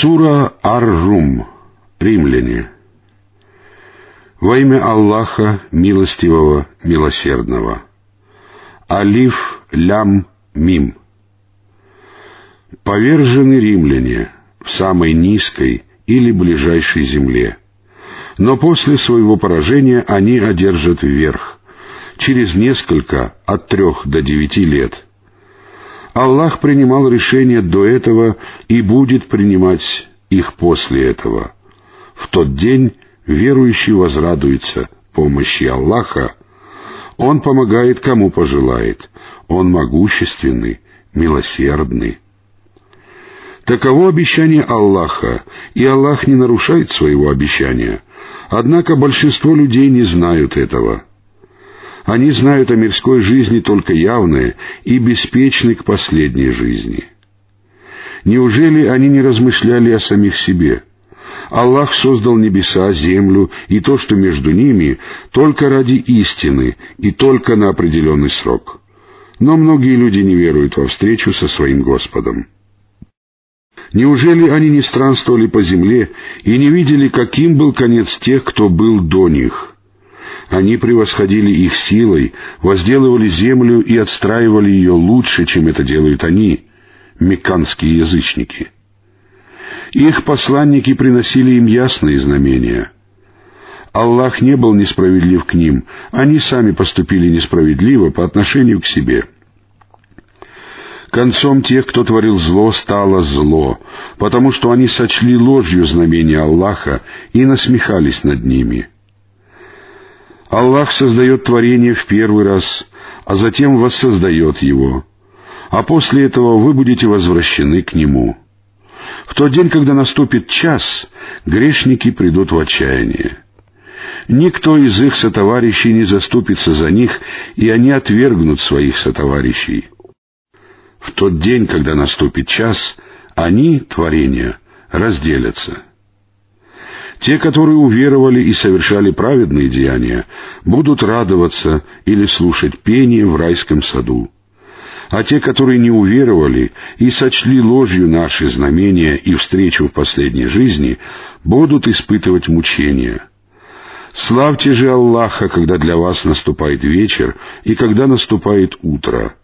Сура Ар-Рум. Римляне. Во имя Аллаха, милостивого, милосердного. Алиф, лям, мим. Повержены римляне в самой низкой или ближайшей земле. Но после своего поражения они одержат вверх, через несколько, от трех до девяти лет — Аллах принимал решения до этого и будет принимать их после этого. В тот день верующий возрадуется помощи Аллаха. Он помогает кому пожелает. Он могущественный, милосердный. Таково обещание Аллаха, и Аллах не нарушает своего обещания. Однако большинство людей не знают этого. Они знают о мирской жизни только явное и беспечны к последней жизни. Неужели они не размышляли о самих себе? Аллах создал небеса, землю и то, что между ними, только ради истины и только на определенный срок. Но многие люди не веруют во встречу со своим Господом. Неужели они не странствовали по земле и не видели, каким был конец тех, кто был до них? Они превосходили их силой, возделывали землю и отстраивали ее лучше, чем это делают они, мекканские язычники. Их посланники приносили им ясные знамения. Аллах не был несправедлив к ним, они сами поступили несправедливо по отношению к себе. Концом тех, кто творил зло, стало зло, потому что они сочли ложью знамения Аллаха и насмехались над ними — Аллах создает творение в первый раз, а затем воссоздает его, а после этого вы будете возвращены к Нему. В тот день, когда наступит час, грешники придут в отчаяние. Никто из их сотоварищей не заступится за них, и они отвергнут своих сотоварищей. В тот день, когда наступит час, они, творения, разделятся — те, которые уверовали и совершали праведные деяния, будут радоваться или слушать пение в райском саду. А те, которые не уверовали и сочли ложью наши знамения и встречу в последней жизни, будут испытывать мучения. Славьте же Аллаха, когда для вас наступает вечер и когда наступает утро.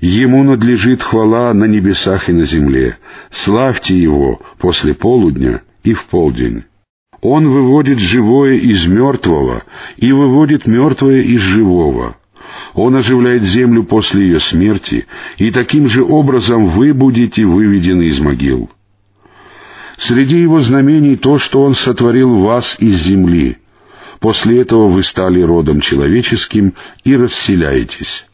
Ему надлежит хвала на небесах и на земле. Славьте Его после полудня и в полдень. Он выводит живое из мертвого и выводит мертвое из живого. Он оживляет землю после ее смерти, и таким же образом вы будете выведены из могил. Среди его знамений то, что он сотворил вас из земли. После этого вы стали родом человеческим и расселяетесь.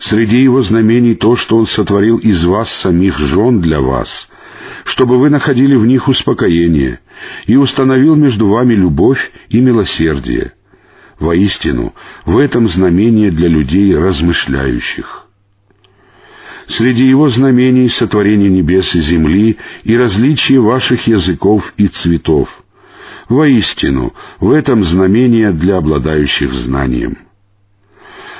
Среди его знамений то, что он сотворил из вас самих жен для вас — чтобы вы находили в них успокоение, и установил между вами любовь и милосердие. Воистину, в этом знамение для людей размышляющих. Среди его знамений сотворение небес и земли и различие ваших языков и цветов. Воистину, в этом знамение для обладающих знанием.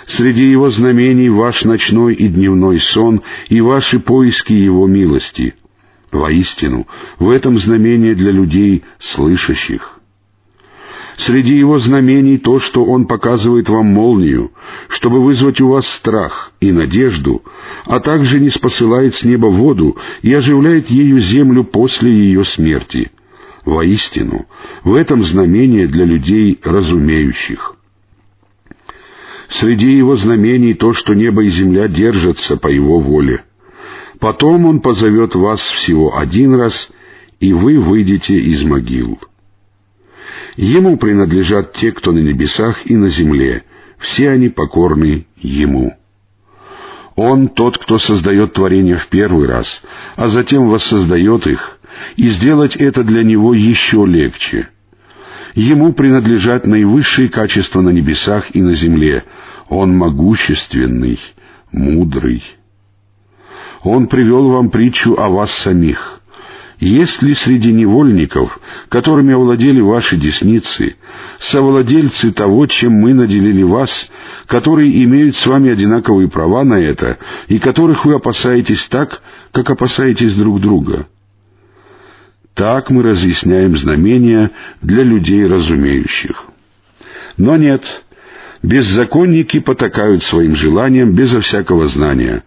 Среди его знамений ваш ночной и дневной сон и ваши поиски его милости — Воистину, в этом знамение для людей, слышащих. Среди его знамений то, что он показывает вам молнию, чтобы вызвать у вас страх и надежду, а также не спосылает с неба воду и оживляет ею землю после ее смерти. Воистину, в этом знамение для людей разумеющих. Среди его знамений то, что небо и земля держатся по его воле — Потом он позовет вас всего один раз, и вы выйдете из могил. Ему принадлежат те, кто на небесах и на земле, все они покорны Ему. Он тот, кто создает творения в первый раз, а затем воссоздает их, и сделать это для Него еще легче. Ему принадлежат наивысшие качества на небесах и на земле. Он могущественный, мудрый. Он привел вам притчу о вас самих. Есть ли среди невольников, которыми овладели ваши десницы, совладельцы того, чем мы наделили вас, которые имеют с вами одинаковые права на это, и которых вы опасаетесь так, как опасаетесь друг друга? Так мы разъясняем знамения для людей разумеющих. Но нет, беззаконники потакают своим желаниям безо всякого знания.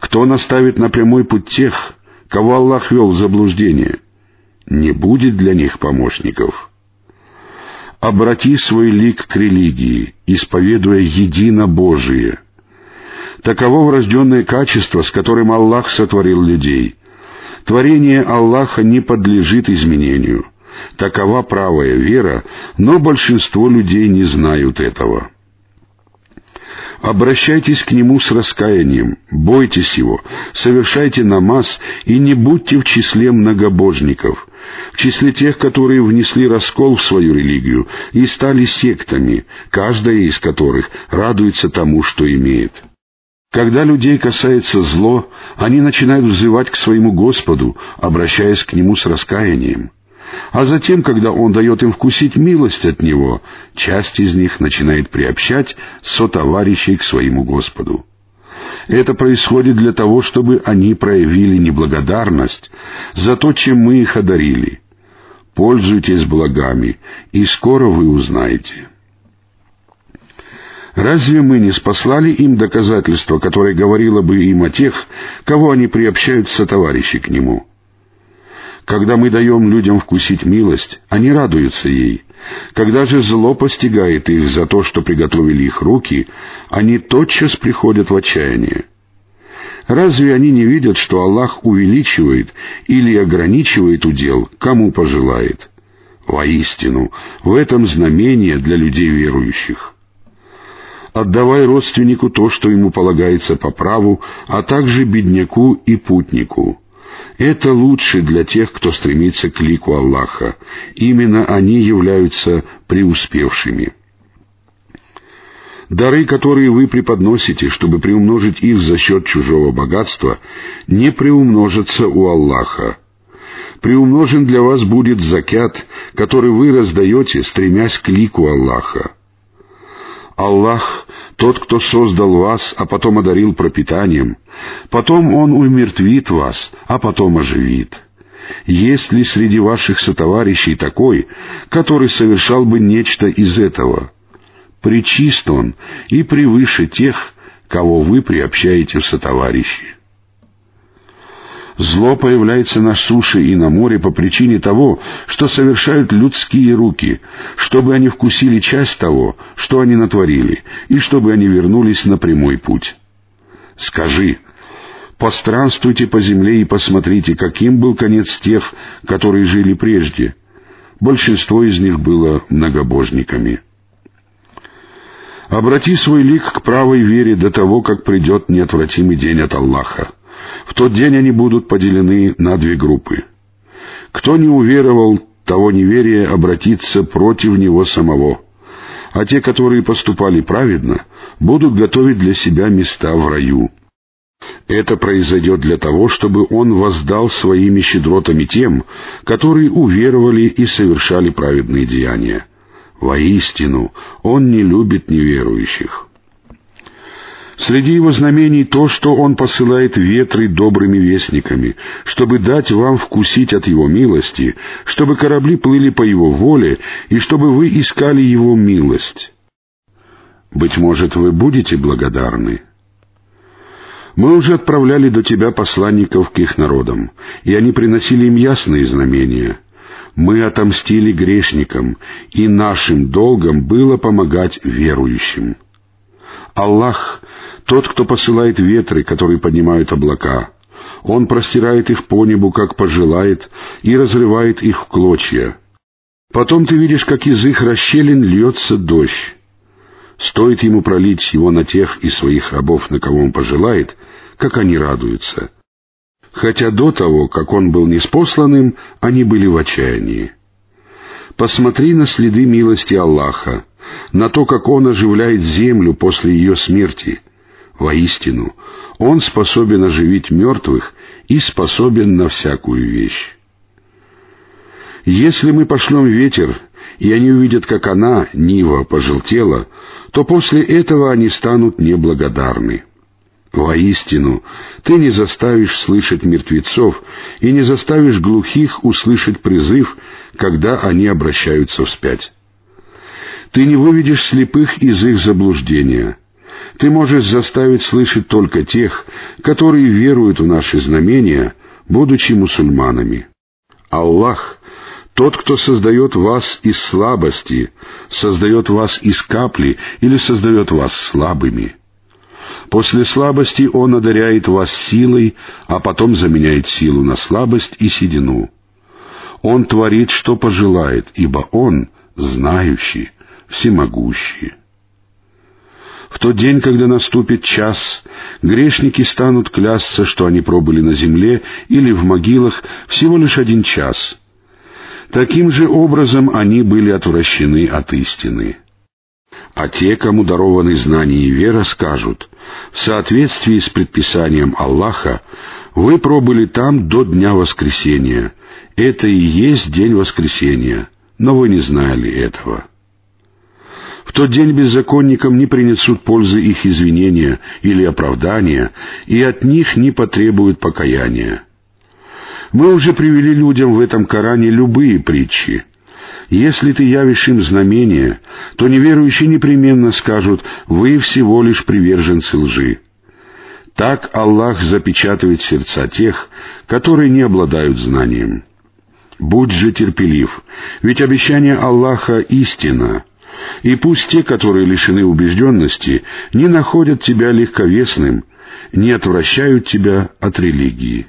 Кто наставит на прямой путь тех, кого Аллах вел в заблуждение, не будет для них помощников. Обрати свой лик к религии, исповедуя едино Божие. Таково врожденное качество, с которым Аллах сотворил людей. Творение Аллаха не подлежит изменению. Такова правая вера, но большинство людей не знают этого. Обращайтесь к Нему с раскаянием, бойтесь Его, совершайте намаз и не будьте в числе многобожников, в числе тех, которые внесли раскол в свою религию и стали сектами, каждая из которых радуется тому, что имеет. Когда людей касается зло, они начинают взывать к своему Господу, обращаясь к Нему с раскаянием. А затем, когда Он дает им вкусить милость от Него, часть из них начинает приобщать сотоварищей к своему Господу. Это происходит для того, чтобы они проявили неблагодарность за то, чем мы их одарили. Пользуйтесь благами, и скоро вы узнаете. Разве мы не спаслали им доказательство, которое говорило бы им о тех, кого они приобщают сотоварищи к нему? Когда мы даем людям вкусить милость, они радуются ей. Когда же зло постигает их за то, что приготовили их руки, они тотчас приходят в отчаяние. Разве они не видят, что Аллах увеличивает или ограничивает удел, кому пожелает? Воистину, в этом знамение для людей верующих. Отдавай родственнику то, что ему полагается по праву, а также бедняку и путнику — это лучше для тех, кто стремится к лику Аллаха. Именно они являются преуспевшими. Дары, которые вы преподносите, чтобы приумножить их за счет чужого богатства, не приумножатся у Аллаха. Приумножен для вас будет закят, который вы раздаете, стремясь к лику Аллаха. Аллах — тот, кто создал вас, а потом одарил пропитанием. Потом Он умертвит вас, а потом оживит. Есть ли среди ваших сотоварищей такой, который совершал бы нечто из этого? Причист Он и превыше тех, кого вы приобщаете в сотоварищи. Зло появляется на суше и на море по причине того, что совершают людские руки, чтобы они вкусили часть того, что они натворили, и чтобы они вернулись на прямой путь. Скажи, постранствуйте по земле и посмотрите, каким был конец тех, которые жили прежде. Большинство из них было многобожниками. Обрати свой лик к правой вере до того, как придет неотвратимый день от Аллаха. В тот день они будут поделены на две группы. Кто не уверовал, того неверие обратится против него самого. А те, которые поступали праведно, будут готовить для себя места в раю. Это произойдет для того, чтобы он воздал своими щедротами тем, которые уверовали и совершали праведные деяния. Воистину, он не любит неверующих. Среди его знамений то, что он посылает ветры добрыми вестниками, чтобы дать вам вкусить от его милости, чтобы корабли плыли по его воле, и чтобы вы искали его милость. Быть может, вы будете благодарны. Мы уже отправляли до тебя посланников к их народам, и они приносили им ясные знамения. Мы отомстили грешникам, и нашим долгом было помогать верующим. Аллах — тот, кто посылает ветры, которые поднимают облака. Он простирает их по небу, как пожелает, и разрывает их в клочья. Потом ты видишь, как из их расщелин льется дождь. Стоит ему пролить его на тех из своих рабов, на кого он пожелает, как они радуются. Хотя до того, как он был неспосланным, они были в отчаянии. Посмотри на следы милости Аллаха, на то, как Он оживляет землю после ее смерти. Воистину, Он способен оживить мертвых и способен на всякую вещь. Если мы пошлем ветер, и они увидят, как она, Нива, пожелтела, то после этого они станут неблагодарны. Воистину, ты не заставишь слышать мертвецов и не заставишь глухих услышать призыв, когда они обращаются вспять. Ты не выведешь слепых из их заблуждения. Ты можешь заставить слышать только тех, которые веруют в наши знамения, будучи мусульманами. Аллах тот, кто создает вас из слабости, создает вас из капли или создает вас слабыми. После слабости Он одаряет вас силой, а потом заменяет силу на слабость и седину. Он творит, что пожелает, ибо Он знающий, всемогущий. В тот день, когда наступит час, грешники станут клясться, что они пробыли на земле или в могилах всего лишь один час — Таким же образом они были отвращены от истины. А те, кому дарованы знания и вера, скажут, в соответствии с предписанием Аллаха, вы пробыли там до дня воскресения. Это и есть день воскресения, но вы не знали этого. В тот день беззаконникам не принесут пользы их извинения или оправдания, и от них не потребуют покаяния. Мы уже привели людям в этом Коране любые притчи. Если ты явишь им знамения, то неверующие непременно скажут «Вы всего лишь приверженцы лжи». Так Аллах запечатывает сердца тех, которые не обладают знанием. Будь же терпелив, ведь обещание Аллаха — истина, и пусть те, которые лишены убежденности, не находят тебя легковесным, не отвращают тебя от религии.